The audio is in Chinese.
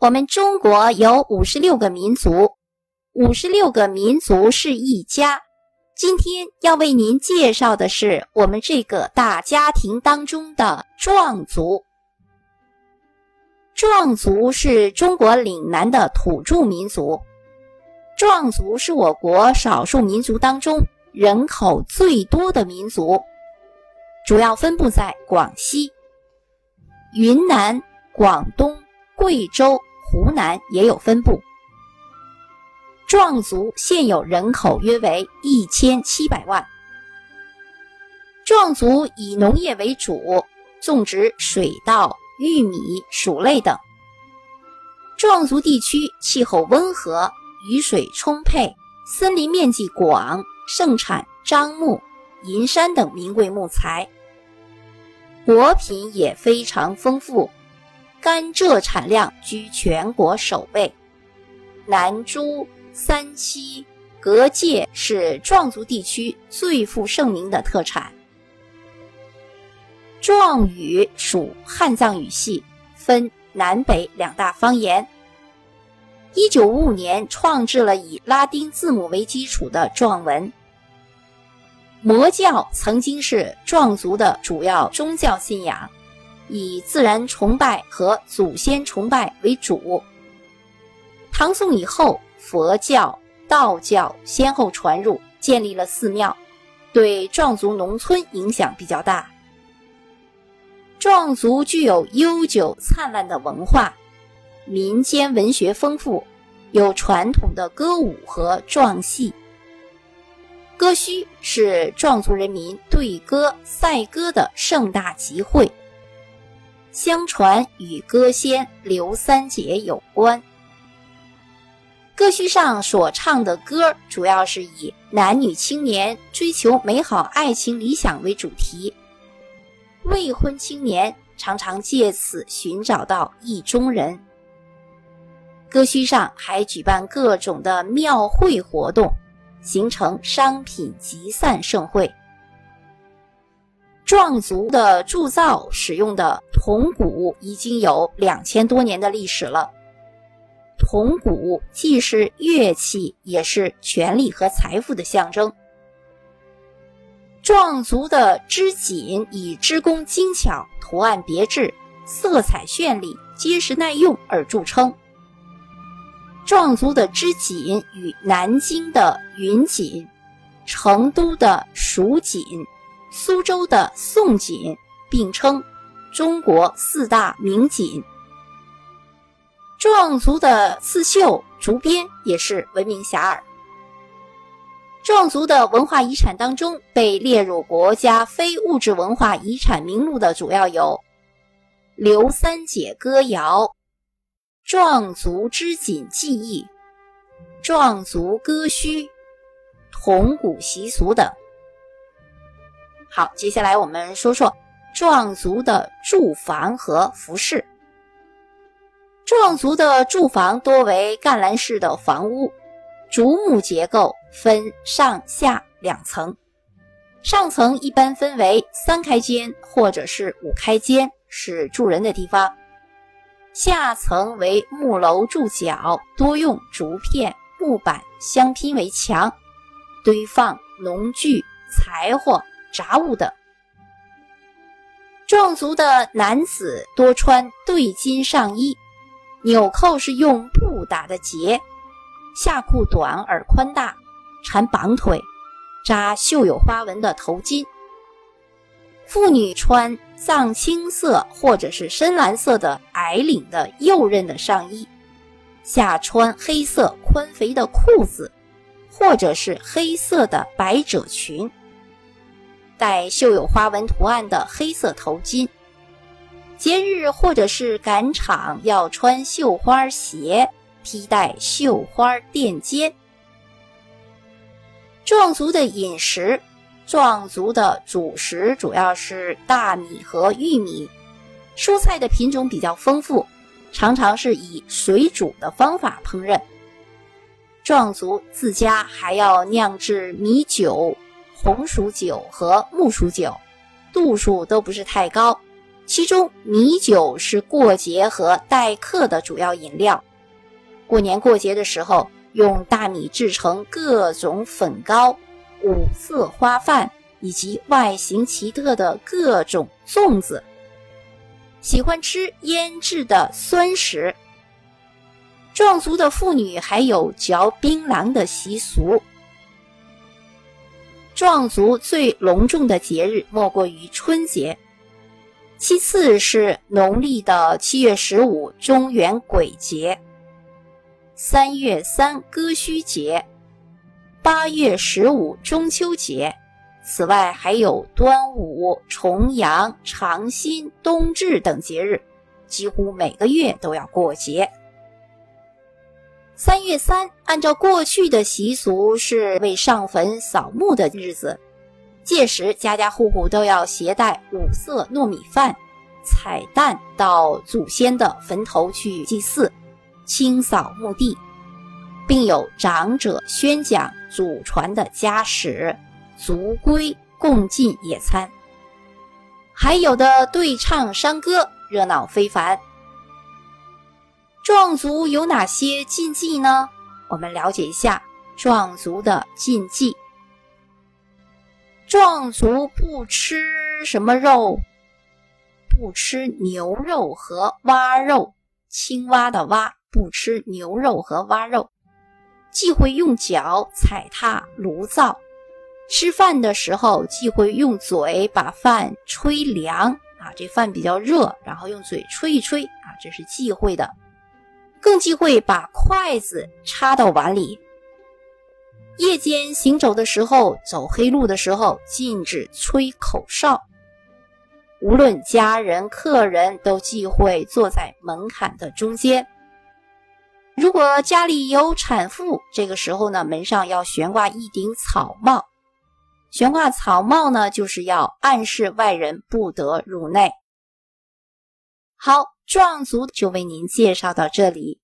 我们中国有五十六个民族，五十六个民族是一家。今天要为您介绍的是我们这个大家庭当中的壮族。壮族是中国岭南的土著民族，壮族是我国少数民族当中人口最多的民族，主要分布在广西、云南、广东、贵州。湖南也有分布。壮族现有人口约为一千七百万。壮族以农业为主，种植水稻、玉米、薯类等。壮族地区气候温和，雨水充沛，森林面积广，盛产樟木、银杉等名贵木材，果品也非常丰富。甘蔗产量居全国首位，南珠、三七、格界是壮族地区最负盛名的特产。壮语属汉藏语系，分南北两大方言。一九五五年创制了以拉丁字母为基础的壮文。魔教曾经是壮族的主要宗教信仰。以自然崇拜和祖先崇拜为主。唐宋以后，佛教、道教先后传入，建立了寺庙，对壮族农村影响比较大。壮族具有悠久灿烂的文化，民间文学丰富，有传统的歌舞和壮戏。歌墟是壮族人民对歌赛歌的盛大集会。相传与歌仙刘三姐有关。歌序上所唱的歌，主要是以男女青年追求美好爱情理想为主题。未婚青年常常借此寻找到意中人。歌序上还举办各种的庙会活动，形成商品集散盛会。壮族的铸造使用的铜鼓已经有两千多年的历史了。铜鼓既是乐器，也是权力和财富的象征。壮族的织锦以织工精巧、图案别致、色彩绚丽、结实耐用而著称。壮族的织锦与南京的云锦、成都的蜀锦。苏州的宋锦并称中国四大名锦。壮族的刺绣、竹编也是闻名遐迩。壮族的文化遗产当中，被列入国家非物质文化遗产名录的主要有刘三姐歌谣、壮族织锦技艺、壮族歌序、铜鼓习俗等。好，接下来我们说说壮族的住房和服饰。壮族的住房多为干栏式的房屋，竹木结构，分上下两层。上层一般分为三开间或者是五开间，是住人的地方。下层为木楼住脚，多用竹片、木板相拼为墙，堆放农具、柴火。杂物等。壮族的男子多穿对襟上衣，纽扣是用布打的结，下裤短而宽大，缠绑腿，扎绣有花纹的头巾。妇女穿藏青色或者是深蓝色的矮领的右衽的上衣，下穿黑色宽肥的裤子，或者是黑色的百褶裙。戴绣有花纹图案的黑色头巾，节日或者是赶场要穿绣花鞋，披戴绣花垫肩。壮族的饮食，壮族的主食主要是大米和玉米，蔬菜的品种比较丰富，常常是以水煮的方法烹饪。壮族自家还要酿制米酒。红薯酒和木薯酒，度数都不是太高，其中米酒是过节和待客的主要饮料。过年过节的时候，用大米制成各种粉糕、五色花饭以及外形奇特的各种粽子。喜欢吃腌制的酸食。壮族的妇女还有嚼槟榔的习俗。壮族最隆重的节日莫过于春节。其次是农历的七月十五中元鬼节，三月三歌须节，八月十五中秋节。此外还有端午、重阳、长新、冬至等节日，几乎每个月都要过节。三月三，按照过去的习俗是为上坟扫墓的日子。届时，家家户户都要携带五色糯米饭、彩蛋到祖先的坟头去祭祀、清扫墓地，并有长者宣讲祖传的家史，族规共进野餐，还有的对唱山歌，热闹非凡。壮族有哪些禁忌呢？我们了解一下壮族的禁忌。壮族不吃什么肉？不吃牛肉和蛙肉，青蛙的蛙不吃牛肉和蛙肉，忌讳用脚踩踏炉灶。吃饭的时候忌讳用嘴把饭吹凉啊，这饭比较热，然后用嘴吹一吹啊，这是忌讳的。更忌讳把筷子插到碗里。夜间行走的时候，走黑路的时候，禁止吹口哨。无论家人、客人都忌讳坐在门槛的中间。如果家里有产妇，这个时候呢，门上要悬挂一顶草帽。悬挂草帽呢，就是要暗示外人不得入内。好，壮族就为您介绍到这里。